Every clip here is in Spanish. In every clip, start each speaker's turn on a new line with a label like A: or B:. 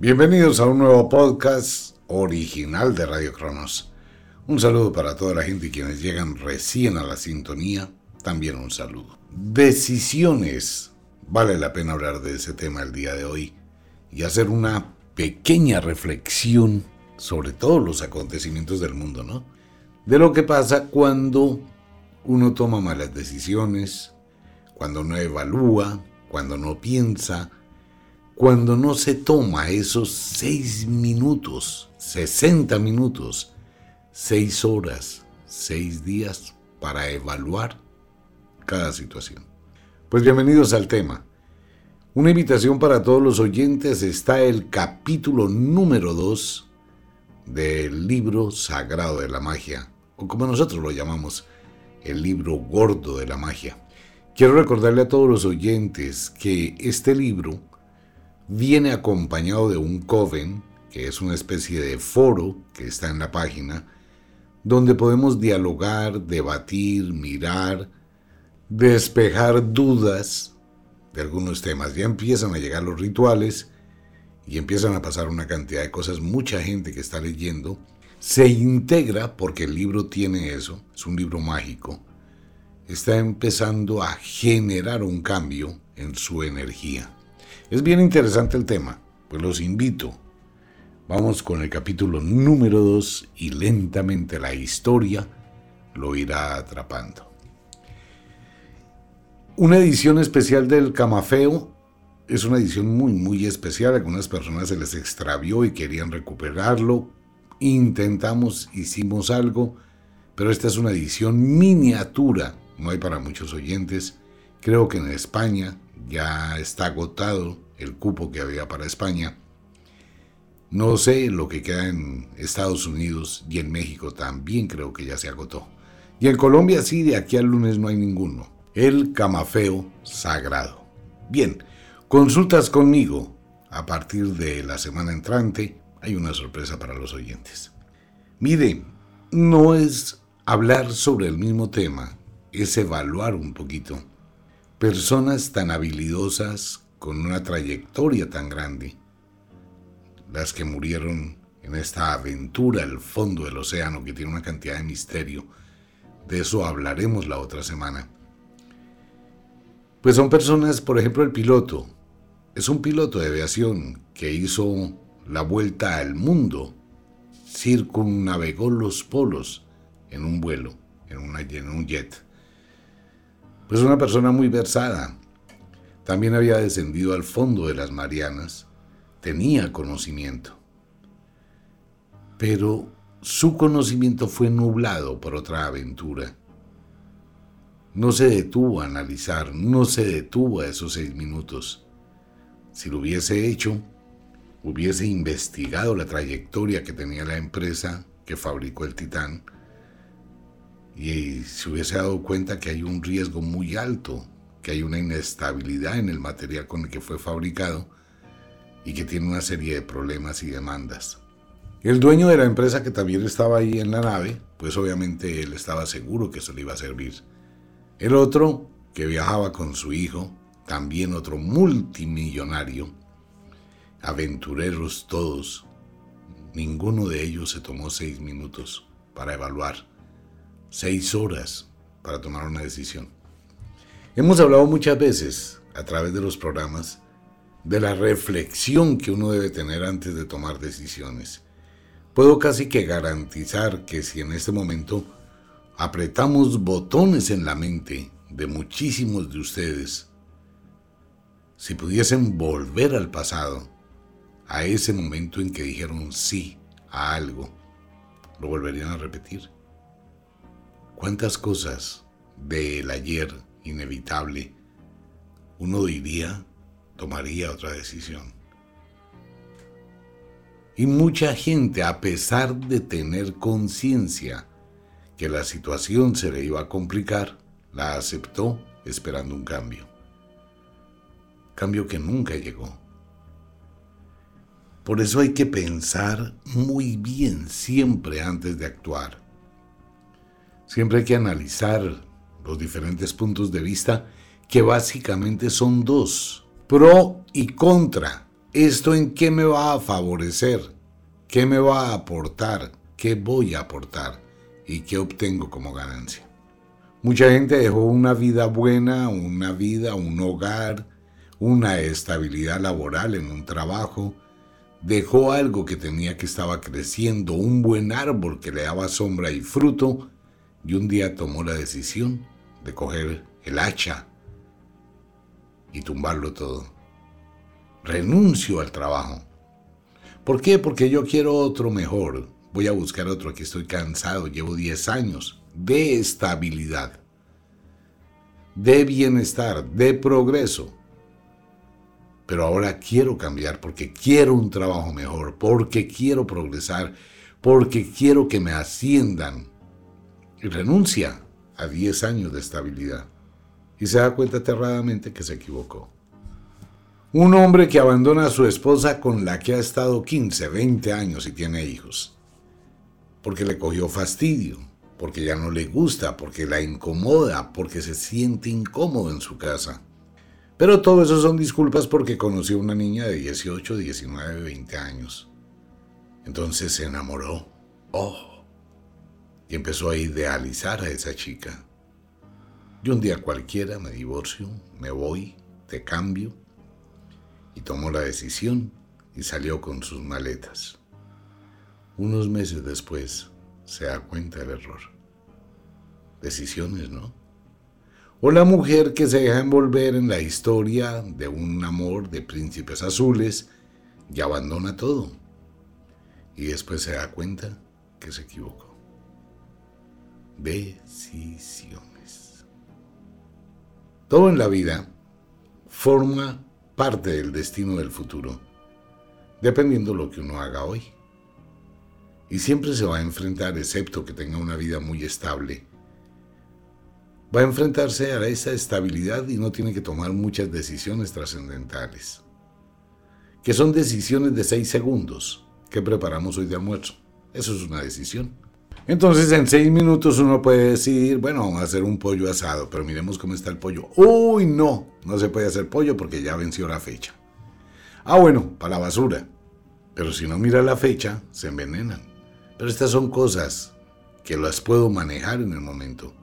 A: Bienvenidos a un nuevo podcast original de Radio Cronos. Un saludo para toda la gente y quienes llegan recién a la sintonía. También un saludo. Decisiones. Vale la pena hablar de ese tema el día de hoy y hacer una pequeña reflexión sobre todos los acontecimientos del mundo, ¿no? De lo que pasa cuando uno toma malas decisiones, cuando no evalúa, cuando no piensa, cuando no se toma esos seis minutos, 60 minutos, seis horas, seis días para evaluar cada situación. Pues bienvenidos al tema. Una invitación para todos los oyentes está el capítulo número 2 del libro sagrado de la magia, o como nosotros lo llamamos, el libro gordo de la magia. Quiero recordarle a todos los oyentes que este libro viene acompañado de un coven, que es una especie de foro que está en la página, donde podemos dialogar, debatir, mirar, despejar dudas de algunos temas. Ya empiezan a llegar los rituales y empiezan a pasar una cantidad de cosas. Mucha gente que está leyendo se integra, porque el libro tiene eso, es un libro mágico, está empezando a generar un cambio en su energía. Es bien interesante el tema, pues los invito. Vamos con el capítulo número 2 y lentamente la historia lo irá atrapando. Una edición especial del Camafeo es una edición muy muy especial. algunas personas se les extravió y querían recuperarlo. Intentamos, hicimos algo, pero esta es una edición miniatura. No hay para muchos oyentes. Creo que en España ya está agotado el cupo que había para España. No sé lo que queda en Estados Unidos y en México también creo que ya se agotó. Y en Colombia sí, de aquí al lunes no hay ninguno. El camafeo sagrado. Bien, consultas conmigo. A partir de la semana entrante hay una sorpresa para los oyentes. Mire, no es hablar sobre el mismo tema, es evaluar un poquito personas tan habilidosas con una trayectoria tan grande, las que murieron en esta aventura al fondo del océano que tiene una cantidad de misterio, de eso hablaremos la otra semana. Pues son personas, por ejemplo, el piloto, es un piloto de aviación que hizo la vuelta al mundo, circunnavegó los polos en un vuelo, en, en un jet pues una persona muy versada. También había descendido al fondo de las Marianas, tenía conocimiento. Pero su conocimiento fue nublado por otra aventura. No se detuvo a analizar, no se detuvo a esos seis minutos. Si lo hubiese hecho, hubiese investigado la trayectoria que tenía la empresa que fabricó el Titán, y se hubiese dado cuenta que hay un riesgo muy alto, que hay una inestabilidad en el material con el que fue fabricado y que tiene una serie de problemas y demandas. El dueño de la empresa que también estaba ahí en la nave, pues obviamente él estaba seguro que eso le iba a servir. El otro, que viajaba con su hijo, también otro multimillonario, aventureros todos, ninguno de ellos se tomó seis minutos para evaluar seis horas para tomar una decisión. Hemos hablado muchas veces a través de los programas de la reflexión que uno debe tener antes de tomar decisiones. Puedo casi que garantizar que si en este momento apretamos botones en la mente de muchísimos de ustedes, si pudiesen volver al pasado, a ese momento en que dijeron sí a algo, lo volverían a repetir. ¿Cuántas cosas del ayer inevitable uno diría tomaría otra decisión? Y mucha gente, a pesar de tener conciencia que la situación se le iba a complicar, la aceptó esperando un cambio. Cambio que nunca llegó. Por eso hay que pensar muy bien siempre antes de actuar. Siempre hay que analizar los diferentes puntos de vista que básicamente son dos, pro y contra ¿esto en qué me va a favorecer? ¿Qué me va a aportar? ¿Qué voy a aportar? ¿Y qué obtengo como ganancia? Mucha gente dejó una vida buena, una vida, un hogar, una estabilidad laboral en un trabajo, dejó algo que tenía que estaba creciendo, un buen árbol que le daba sombra y fruto, y un día tomó la decisión de coger el hacha y tumbarlo todo. Renuncio al trabajo. ¿Por qué? Porque yo quiero otro mejor. Voy a buscar otro, aquí estoy cansado, llevo 10 años de estabilidad, de bienestar, de progreso pero ahora quiero cambiar porque quiero un trabajo mejor, porque quiero progresar, porque quiero que me asciendan. Y renuncia a 10 años de estabilidad. Y se da cuenta aterradamente que se equivocó. Un hombre que abandona a su esposa con la que ha estado 15, 20 años y tiene hijos. Porque le cogió fastidio, porque ya no le gusta, porque la incomoda, porque se siente incómodo en su casa pero todo eso son disculpas porque conoció a una niña de 18, 19, 20 años. Entonces se enamoró. Oh. Y empezó a idealizar a esa chica. Y un día cualquiera me divorcio, me voy, te cambio. Y tomó la decisión y salió con sus maletas. Unos meses después se da cuenta del error. Decisiones, ¿no? o la mujer que se deja envolver en la historia de un amor de príncipes azules y abandona todo. Y después se da cuenta que se equivocó. Decisiones. Todo en la vida forma parte del destino del futuro, dependiendo de lo que uno haga hoy. Y siempre se va a enfrentar, excepto que tenga una vida muy estable, va a enfrentarse a esa estabilidad y no tiene que tomar muchas decisiones trascendentales. Que son decisiones de seis segundos. ¿Qué preparamos hoy de almuerzo? Eso es una decisión. Entonces en seis minutos uno puede decidir, bueno, vamos a hacer un pollo asado, pero miremos cómo está el pollo. Uy, no, no se puede hacer pollo porque ya venció la fecha. Ah, bueno, para la basura. Pero si no mira la fecha, se envenenan. Pero estas son cosas que las puedo manejar en el momento.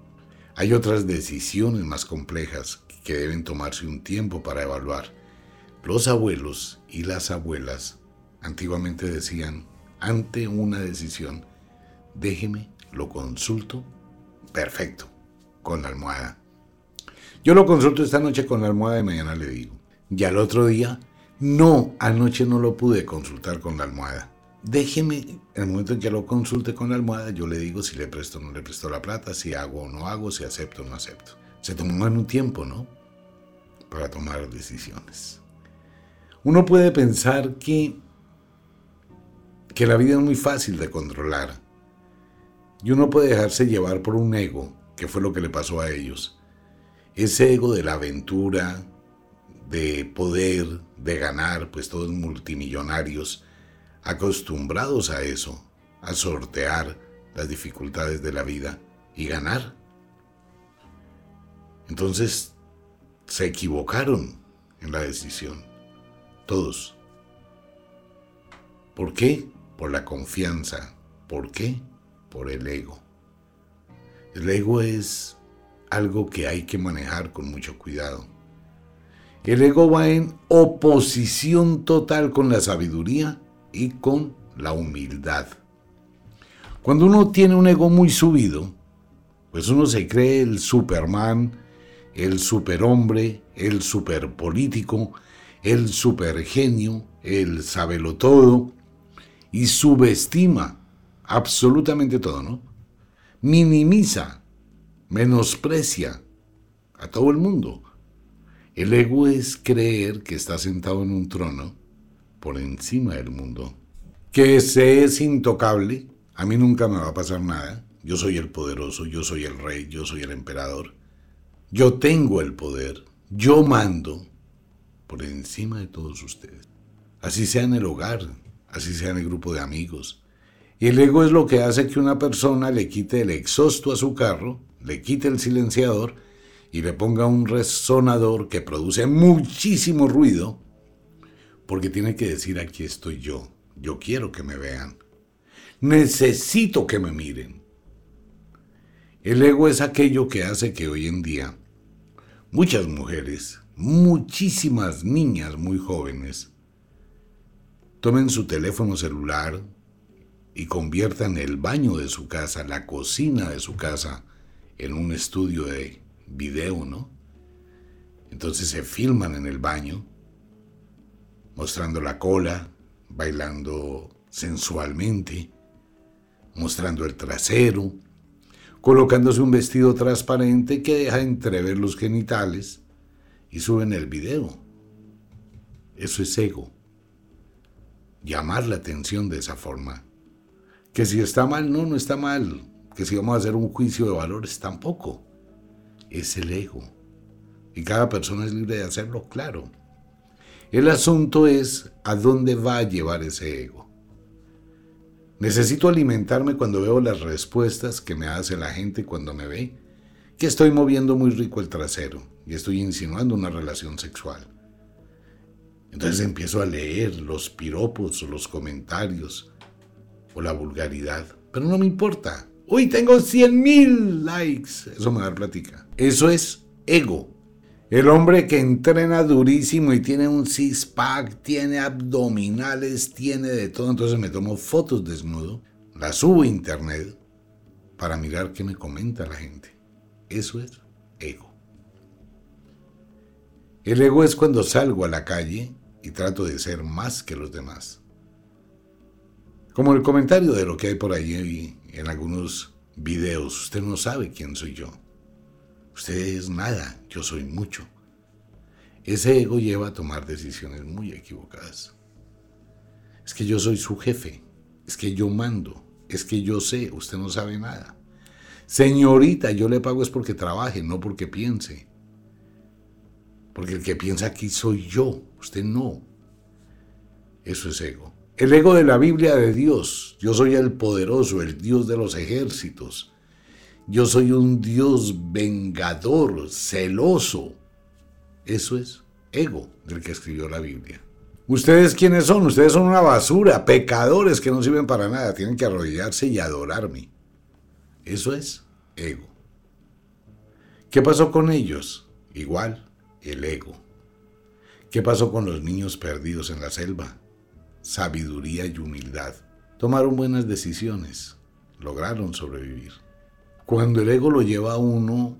A: Hay otras decisiones más complejas que deben tomarse un tiempo para evaluar. Los abuelos y las abuelas antiguamente decían, ante una decisión, déjeme, lo consulto, perfecto, con la almohada. Yo lo consulto esta noche con la almohada y mañana le digo. Y al otro día, no, anoche no lo pude consultar con la almohada déjeme, en el momento en que lo consulte con la almohada, yo le digo si le presto o no le presto la plata, si hago o no hago, si acepto o no acepto. Se tomó en un tiempo, ¿no? Para tomar decisiones. Uno puede pensar que, que la vida es muy fácil de controlar. Y uno puede dejarse llevar por un ego, que fue lo que le pasó a ellos. Ese ego de la aventura, de poder, de ganar, pues todos multimillonarios, acostumbrados a eso, a sortear las dificultades de la vida y ganar. Entonces, se equivocaron en la decisión, todos. ¿Por qué? Por la confianza. ¿Por qué? Por el ego. El ego es algo que hay que manejar con mucho cuidado. El ego va en oposición total con la sabiduría y con la humildad. Cuando uno tiene un ego muy subido, pues uno se cree el Superman, el superhombre, el superpolítico, el supergenio, el todo y subestima absolutamente todo, ¿no? Minimiza, menosprecia a todo el mundo. El ego es creer que está sentado en un trono por encima del mundo. Que se es intocable, a mí nunca me va a pasar nada. Yo soy el poderoso, yo soy el rey, yo soy el emperador. Yo tengo el poder, yo mando por encima de todos ustedes. Así sea en el hogar, así sea en el grupo de amigos. El ego es lo que hace que una persona le quite el exhausto a su carro, le quite el silenciador y le ponga un resonador que produce muchísimo ruido porque tiene que decir aquí estoy yo, yo quiero que me vean, necesito que me miren. El ego es aquello que hace que hoy en día muchas mujeres, muchísimas niñas muy jóvenes, tomen su teléfono celular y conviertan el baño de su casa, la cocina de su casa, en un estudio de video, ¿no? Entonces se filman en el baño, mostrando la cola, bailando sensualmente, mostrando el trasero, colocándose un vestido transparente que deja entrever los genitales y suben el video. Eso es ego. Llamar la atención de esa forma. Que si está mal, no, no está mal. Que si vamos a hacer un juicio de valores, tampoco. Es el ego. Y cada persona es libre de hacerlo, claro. El asunto es a dónde va a llevar ese ego. Necesito alimentarme cuando veo las respuestas que me hace la gente cuando me ve, que estoy moviendo muy rico el trasero y estoy insinuando una relación sexual. Entonces empiezo a leer los piropos los comentarios o la vulgaridad, pero no me importa. Hoy tengo 100 mil likes. Eso me da plática. Eso es ego. El hombre que entrena durísimo y tiene un six-pack, tiene abdominales, tiene de todo. Entonces me tomo fotos desnudo, las subo a internet para mirar qué me comenta la gente. Eso es ego. El ego es cuando salgo a la calle y trato de ser más que los demás. Como el comentario de lo que hay por ahí en algunos videos, usted no sabe quién soy yo. Usted es nada, yo soy mucho. Ese ego lleva a tomar decisiones muy equivocadas. Es que yo soy su jefe, es que yo mando, es que yo sé, usted no sabe nada. Señorita, yo le pago es porque trabaje, no porque piense. Porque el que piensa aquí soy yo, usted no. Eso es ego. El ego de la Biblia de Dios. Yo soy el poderoso, el Dios de los ejércitos. Yo soy un Dios vengador, celoso. Eso es ego del que escribió la Biblia. ¿Ustedes quiénes son? Ustedes son una basura, pecadores que no sirven para nada. Tienen que arrodillarse y adorarme. Eso es ego. ¿Qué pasó con ellos? Igual, el ego. ¿Qué pasó con los niños perdidos en la selva? Sabiduría y humildad. Tomaron buenas decisiones. Lograron sobrevivir. Cuando el ego lo lleva a uno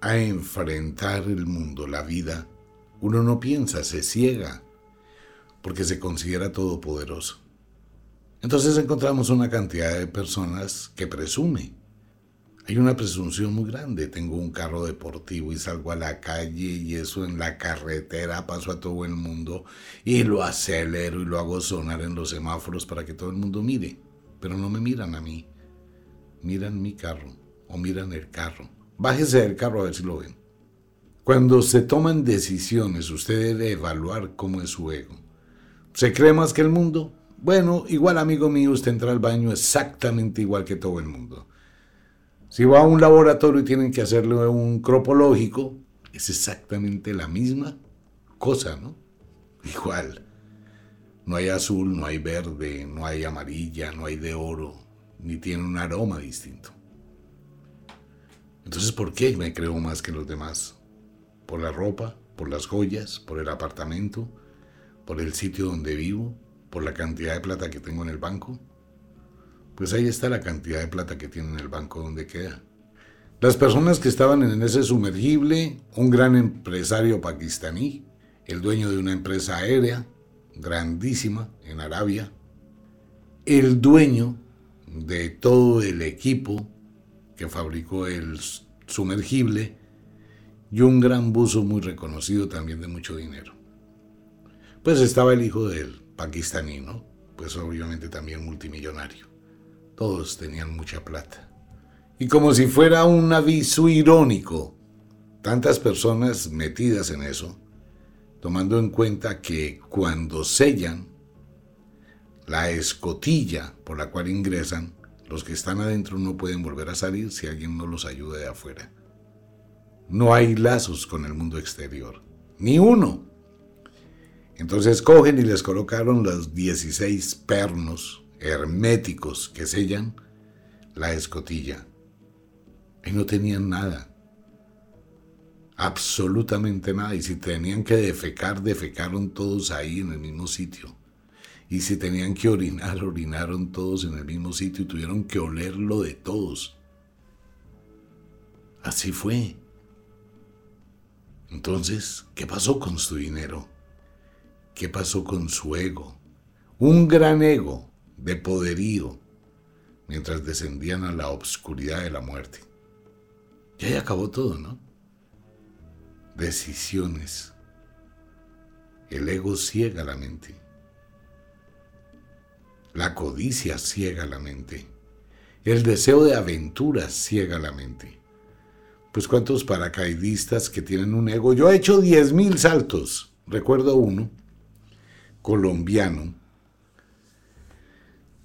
A: a enfrentar el mundo, la vida, uno no piensa, se ciega, porque se considera todopoderoso. Entonces encontramos una cantidad de personas que presume. Hay una presunción muy grande. Tengo un carro deportivo y salgo a la calle y eso en la carretera paso a todo el mundo y lo acelero y lo hago sonar en los semáforos para que todo el mundo mire. Pero no me miran a mí. Miran mi carro o miran el carro. Bájese del carro a ver si lo ven. Cuando se toman decisiones, usted debe evaluar cómo es su ego. ¿Se cree más que el mundo? Bueno, igual amigo mío, usted entra al baño exactamente igual que todo el mundo. Si va a un laboratorio y tienen que hacerle un cropológico, es exactamente la misma cosa, ¿no? Igual. No hay azul, no hay verde, no hay amarilla, no hay de oro, ni tiene un aroma distinto. Entonces, ¿por qué me creo más que los demás? ¿Por la ropa? ¿Por las joyas? ¿Por el apartamento? ¿Por el sitio donde vivo? ¿Por la cantidad de plata que tengo en el banco? Pues ahí está la cantidad de plata que tiene en el banco donde queda. Las personas que estaban en ese sumergible, un gran empresario pakistaní, el dueño de una empresa aérea grandísima en Arabia, el dueño de todo el equipo que fabricó el sumergible y un gran buzo muy reconocido también de mucho dinero. Pues estaba el hijo del pakistaní, ¿no? Pues obviamente también multimillonario. Todos tenían mucha plata. Y como si fuera un aviso irónico, tantas personas metidas en eso, tomando en cuenta que cuando sellan la escotilla por la cual ingresan, los que están adentro no pueden volver a salir si alguien no los ayuda de afuera. No hay lazos con el mundo exterior, ni uno. Entonces cogen y les colocaron los 16 pernos herméticos que sellan la escotilla. Y no tenían nada. Absolutamente nada. Y si tenían que defecar, defecaron todos ahí en el mismo sitio. Y si tenían que orinar, orinaron todos en el mismo sitio y tuvieron que olerlo de todos. Así fue. Entonces, ¿qué pasó con su dinero? ¿Qué pasó con su ego? Un gran ego de poderío mientras descendían a la obscuridad de la muerte. Y ahí acabó todo, ¿no? Decisiones. El ego ciega la mente. La codicia ciega la mente. El deseo de aventuras ciega la mente. Pues cuántos paracaidistas que tienen un ego. Yo he hecho 10.000 saltos. Recuerdo uno, colombiano,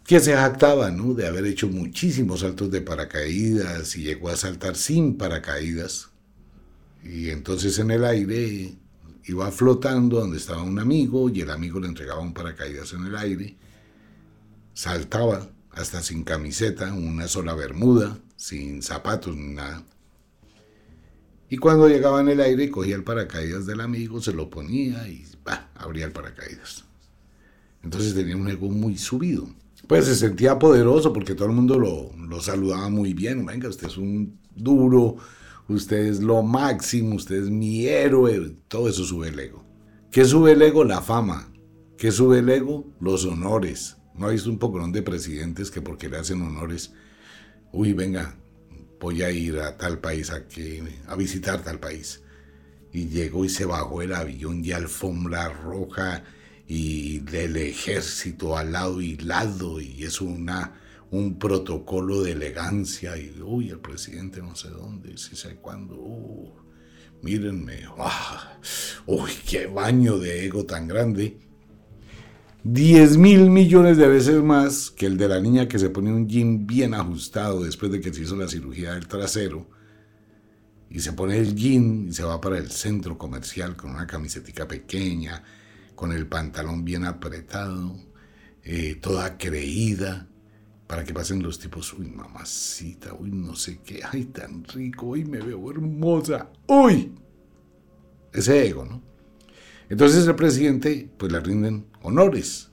A: que se jactaba ¿no? de haber hecho muchísimos saltos de paracaídas y llegó a saltar sin paracaídas. Y entonces en el aire iba flotando donde estaba un amigo y el amigo le entregaba un paracaídas en el aire. Saltaba hasta sin camiseta, una sola bermuda, sin zapatos ni nada. Y cuando llegaba en el aire cogía el paracaídas del amigo, se lo ponía y abría el paracaídas. Entonces tenía un ego muy subido pues se sentía poderoso porque todo el mundo lo, saludaba muy bien. Venga, usted es un duro, usted es lo máximo, usted es mi héroe. Todo eso sube el ego. ¿Qué sube el ego? La fama. ¿Qué sube el ego? Los honores. ¿No ha visto un poco de presidentes que porque le hacen honores, uy, venga, voy a ir a tal país, a, que, a visitar tal país? Y llegó y se bajó el avión y alfombra roja y del ejército al lado y lado y es una, un protocolo de elegancia y uy, el presidente no sé dónde, si sé cuándo, uh, mírenme, ah, uy, qué baño de ego tan grande. 10 mil millones de veces más que el de la niña que se pone un jean bien ajustado después de que se hizo la cirugía del trasero y se pone el jean y se va para el centro comercial con una camisetica pequeña, con el pantalón bien apretado, eh, toda creída, para que pasen los tipos, uy, mamacita, uy, no sé qué, ay, tan rico, uy, me veo hermosa, uy. Ese ego, ¿no? Entonces el presidente, pues le rinden honores.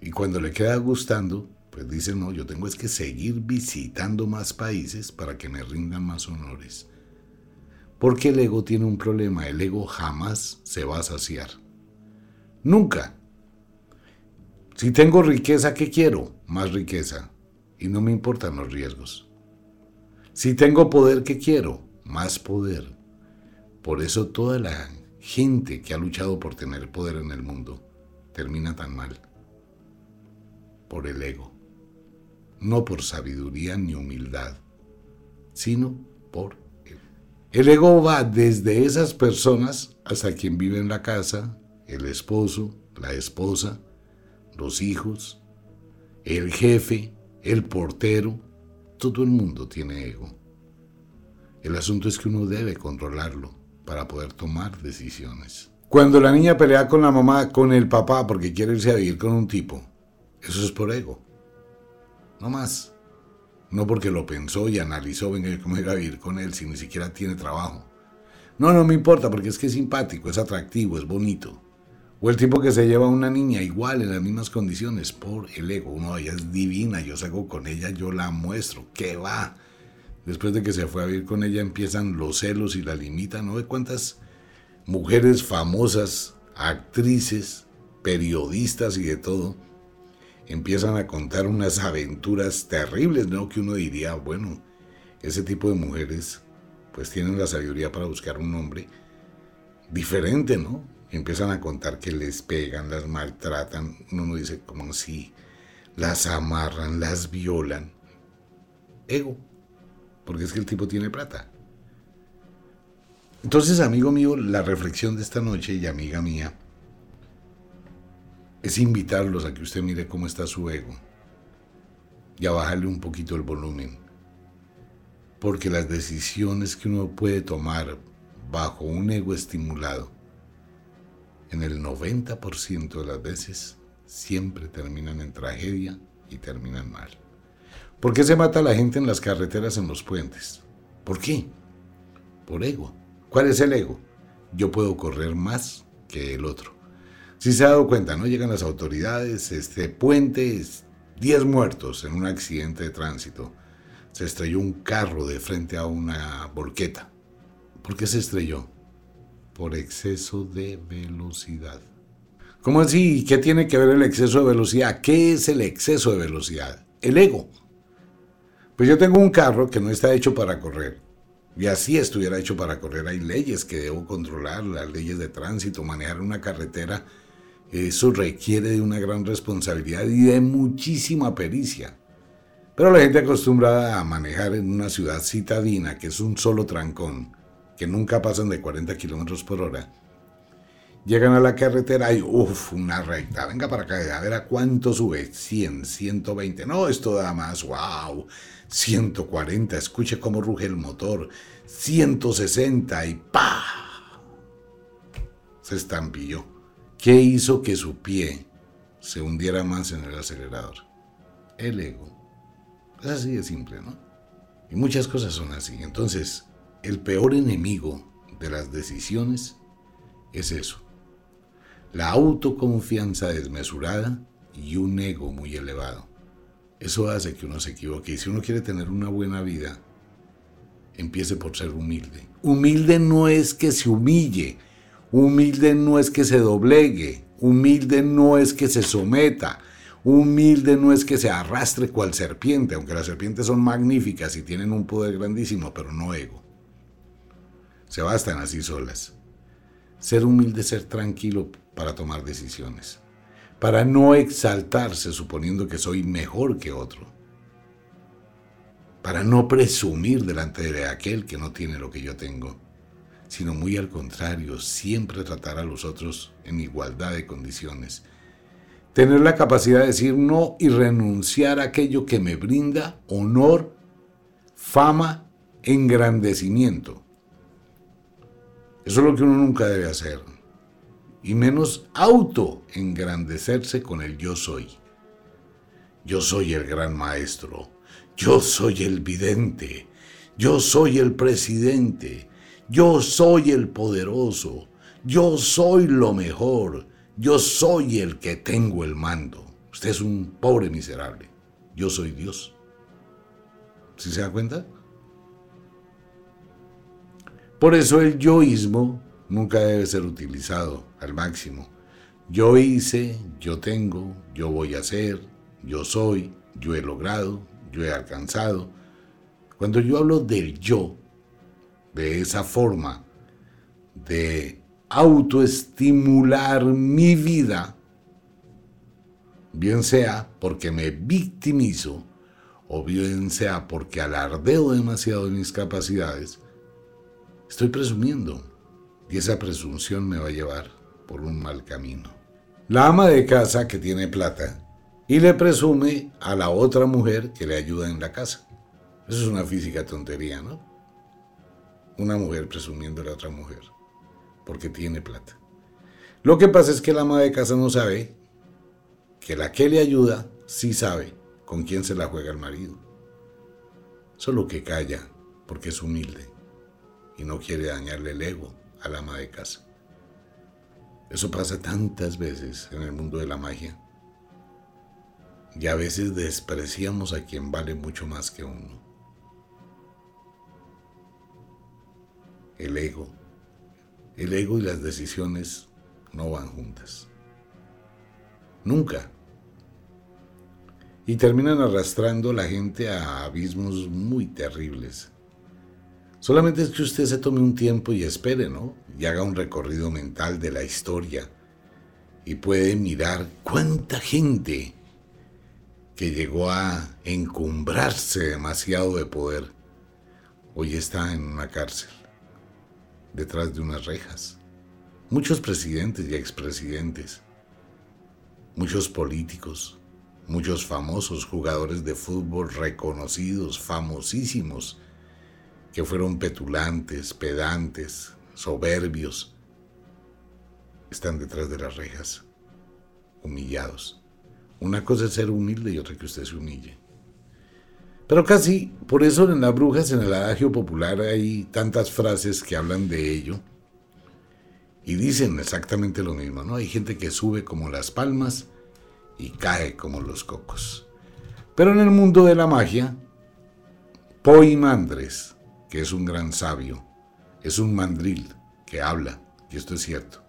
A: Y cuando le queda gustando, pues dice, no, yo tengo es que seguir visitando más países para que me rindan más honores. Porque el ego tiene un problema, el ego jamás se va a saciar. Nunca. Si tengo riqueza, ¿qué quiero? Más riqueza. Y no me importan los riesgos. Si tengo poder, ¿qué quiero? Más poder. Por eso toda la gente que ha luchado por tener poder en el mundo termina tan mal. Por el ego. No por sabiduría ni humildad, sino por el El ego va desde esas personas hasta quien vive en la casa, el esposo, la esposa, los hijos, el jefe, el portero, todo el mundo tiene ego. El asunto es que uno debe controlarlo para poder tomar decisiones. Cuando la niña pelea con la mamá, con el papá, porque quiere irse a vivir con un tipo, eso es por ego. No más. No porque lo pensó y analizó, venga, cómo ir a vivir con él si ni siquiera tiene trabajo. No, no me importa porque es que es simpático, es atractivo, es bonito. O el tipo que se lleva a una niña igual, en las mismas condiciones, por el ego. Uno, ella es divina, yo salgo con ella, yo la muestro, ¿qué va? Después de que se fue a vivir con ella empiezan los celos y la limitan. ¿No ve cuántas mujeres famosas, actrices, periodistas y de todo, empiezan a contar unas aventuras terribles, ¿no? Que uno diría, bueno, ese tipo de mujeres pues tienen la sabiduría para buscar un hombre diferente, ¿no? Empiezan a contar que les pegan, las maltratan, uno no dice como si las amarran, las violan. Ego, porque es que el tipo tiene plata. Entonces, amigo mío, la reflexión de esta noche y amiga mía es invitarlos a que usted mire cómo está su ego y a bajarle un poquito el volumen. Porque las decisiones que uno puede tomar bajo un ego estimulado en el 90% de las veces siempre terminan en tragedia y terminan mal. ¿Por qué se mata a la gente en las carreteras, en los puentes? ¿Por qué? Por ego. ¿Cuál es el ego? Yo puedo correr más que el otro. Si se ha dado cuenta, ¿no? Llegan las autoridades, este puente, 10 muertos en un accidente de tránsito. Se estrelló un carro de frente a una volqueta. ¿Por qué se estrelló? Por exceso de velocidad. ¿Cómo así? ¿Qué tiene que ver el exceso de velocidad? ¿Qué es el exceso de velocidad? El ego. Pues yo tengo un carro que no está hecho para correr. Y así estuviera hecho para correr. Hay leyes que debo controlar, las leyes de tránsito, manejar una carretera. Eso requiere de una gran responsabilidad y de muchísima pericia. Pero la gente acostumbrada a manejar en una ciudad citadina, que es un solo trancón, que nunca pasan de 40 kilómetros por hora, llegan a la carretera y uff, una recta, venga para acá, a ver a cuánto sube, 100, 120, no, esto da más, wow, 140, escuche cómo ruge el motor, 160 y ¡pa! Se estampilló. ¿Qué hizo que su pie se hundiera más en el acelerador? El ego. Es así de simple, ¿no? Y muchas cosas son así. Entonces, el peor enemigo de las decisiones es eso. La autoconfianza desmesurada y un ego muy elevado. Eso hace que uno se equivoque. Y si uno quiere tener una buena vida, empiece por ser humilde. Humilde no es que se humille, humilde no es que se doblegue, humilde no es que se someta, humilde no es que se arrastre cual serpiente, aunque las serpientes son magníficas y tienen un poder grandísimo, pero no ego. Se bastan así solas. Ser humilde ser tranquilo para tomar decisiones para no exaltarse suponiendo que soy mejor que otro, para no presumir delante de aquel que no tiene lo que yo tengo, sino muy al contrario, siempre tratar a los otros en igualdad de condiciones. Tener la capacidad de decir no y renunciar a aquello que me brinda honor, fama, engrandecimiento. Eso es lo que uno nunca debe hacer y menos auto-engrandecerse con el yo soy. Yo soy el gran maestro, yo soy el vidente, yo soy el presidente, yo soy el poderoso, yo soy lo mejor, yo soy el que tengo el mando. Usted es un pobre miserable, yo soy Dios. ¿Sí se da cuenta? Por eso el yoísmo nunca debe ser utilizado al máximo. Yo hice, yo tengo, yo voy a hacer, yo soy, yo he logrado, yo he alcanzado. Cuando yo hablo del yo, de esa forma de autoestimular mi vida, bien sea porque me victimizo o bien sea porque alardeo demasiado de mis capacidades, estoy presumiendo y esa presunción me va a llevar por un mal camino. La ama de casa que tiene plata y le presume a la otra mujer que le ayuda en la casa. Eso es una física tontería, ¿no? Una mujer presumiendo a la otra mujer porque tiene plata. Lo que pasa es que la ama de casa no sabe que la que le ayuda sí sabe con quién se la juega el marido. Solo que calla porque es humilde y no quiere dañarle el ego al ama de casa. Eso pasa tantas veces en el mundo de la magia. Y a veces despreciamos a quien vale mucho más que uno. El ego. El ego y las decisiones no van juntas. Nunca. Y terminan arrastrando a la gente a abismos muy terribles. Solamente es que usted se tome un tiempo y espere, ¿no? Y haga un recorrido mental de la historia. Y puede mirar cuánta gente que llegó a encumbrarse demasiado de poder, hoy está en una cárcel, detrás de unas rejas. Muchos presidentes y expresidentes, muchos políticos, muchos famosos jugadores de fútbol reconocidos, famosísimos, que fueron petulantes, pedantes, soberbios. están detrás de las rejas, humillados. Una cosa es ser humilde y otra que usted se humille. Pero casi, por eso en las brujas, en el adagio popular, hay tantas frases que hablan de ello y dicen exactamente lo mismo, ¿no? Hay gente que sube como las palmas y cae como los cocos. Pero en el mundo de la magia, Poimandres, que es un gran sabio, es un mandril que habla, y esto es cierto.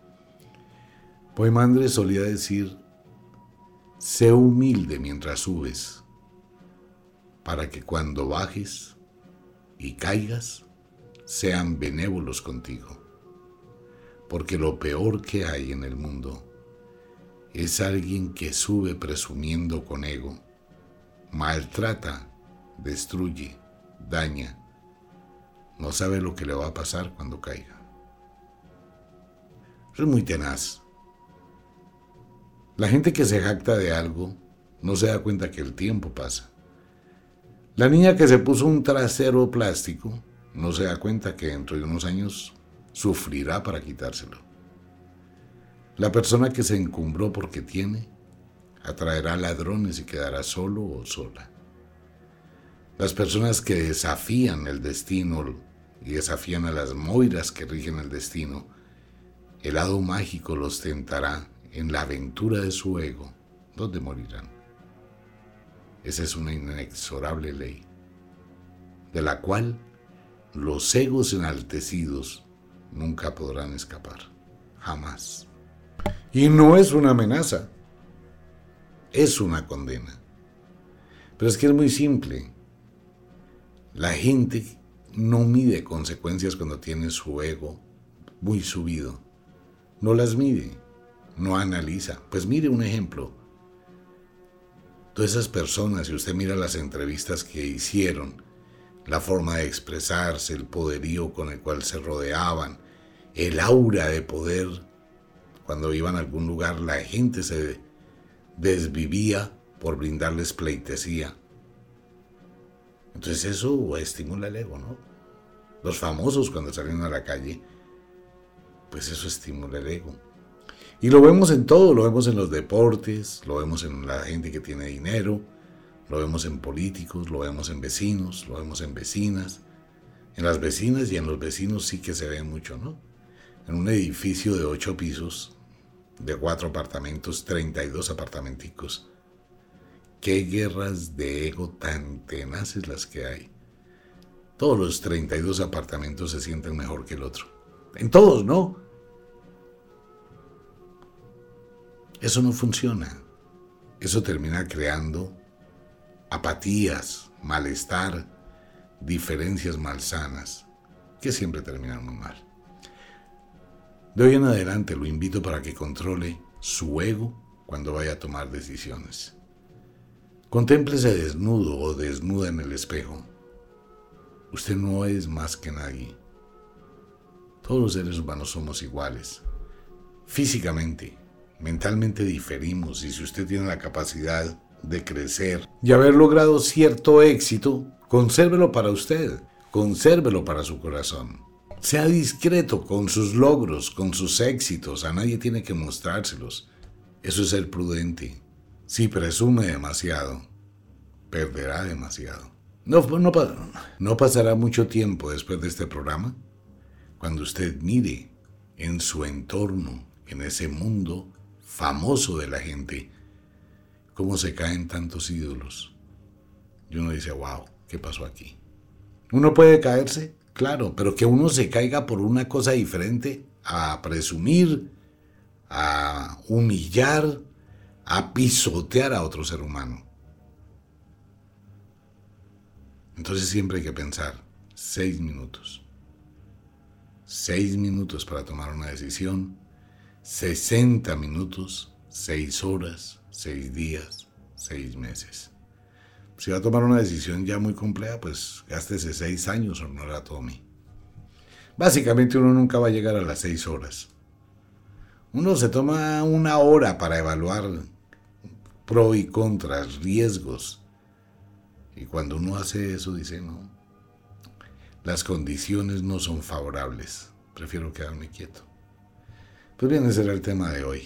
A: Poimandres solía decir, sé humilde mientras subes para que cuando bajes y caigas, sean benévolos contigo. Porque lo peor que hay en el mundo es alguien que sube presumiendo con ego, maltrata, destruye, daña, no sabe lo que le va a pasar cuando caiga. es muy tenaz. La gente que se jacta de algo no se da cuenta que el tiempo pasa la niña que se puso un trasero plástico no se da cuenta que dentro de unos años sufrirá para quitárselo. La persona que se encumbró porque tiene atraerá ladrones y quedará solo o sola. Las personas que desafían el destino y desafían a las moiras que rigen el destino, el lado mágico los tentará en la aventura de su ego, donde morirán. Esa es una inexorable ley, de la cual los egos enaltecidos nunca podrán escapar, jamás. Y no es una amenaza, es una condena. Pero es que es muy simple. La gente no mide consecuencias cuando tiene su ego muy subido. No las mide, no analiza. Pues mire un ejemplo. Todas esas personas, si usted mira las entrevistas que hicieron, la forma de expresarse, el poderío con el cual se rodeaban, el aura de poder, cuando iban a algún lugar la gente se desvivía por brindarles pleitesía. Entonces eso estimula el ego, ¿no? Los famosos cuando salen a la calle, pues eso estimula el ego. Y lo vemos en todo, lo vemos en los deportes, lo vemos en la gente que tiene dinero, lo vemos en políticos, lo vemos en vecinos, lo vemos en vecinas. En las vecinas y en los vecinos sí que se ve mucho, ¿no? En un edificio de ocho pisos, de cuatro apartamentos, 32 apartamenticos. Qué guerras de ego tan tenaces las que hay. Todos los 32 apartamentos se sienten mejor que el otro. En todos, ¿no? Eso no funciona. Eso termina creando apatías, malestar, diferencias malsanas, que siempre terminan muy mal. De hoy en adelante lo invito para que controle su ego cuando vaya a tomar decisiones. Contémplese desnudo o desnuda en el espejo. Usted no es más que nadie. Todos los seres humanos somos iguales, físicamente, mentalmente diferimos y si usted tiene la capacidad de crecer y haber logrado cierto éxito, consérvelo para usted, consérvelo para su corazón. Sea discreto con sus logros, con sus éxitos, a nadie tiene que mostrárselos. Eso es ser prudente. Si presume demasiado, perderá demasiado. No, no, no pasará mucho tiempo después de este programa cuando usted mire en su entorno, en ese mundo, famoso de la gente, cómo se caen tantos ídolos. Y uno dice, wow, ¿qué pasó aquí? Uno puede caerse, claro, pero que uno se caiga por una cosa diferente a presumir, a humillar, a pisotear a otro ser humano. Entonces siempre hay que pensar seis minutos. Seis minutos para tomar una decisión 60 minutos, 6 horas, 6 días, 6 meses. Si va a tomar una decisión ya muy compleja, pues gástese 6 años o no la tome. Básicamente uno nunca va a llegar a las 6 horas. Uno se toma una hora para evaluar pro y contras, riesgos. Y cuando uno hace eso dice, no, las condiciones no son favorables, prefiero quedarme quieto. Pues bien, ese era el tema de hoy.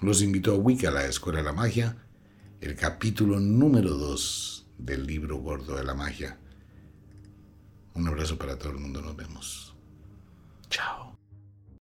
A: Los invito a Wicca, la Escuela de la Magia, el capítulo número 2 del libro gordo de la magia. Un abrazo para todo el mundo, nos vemos. Chao.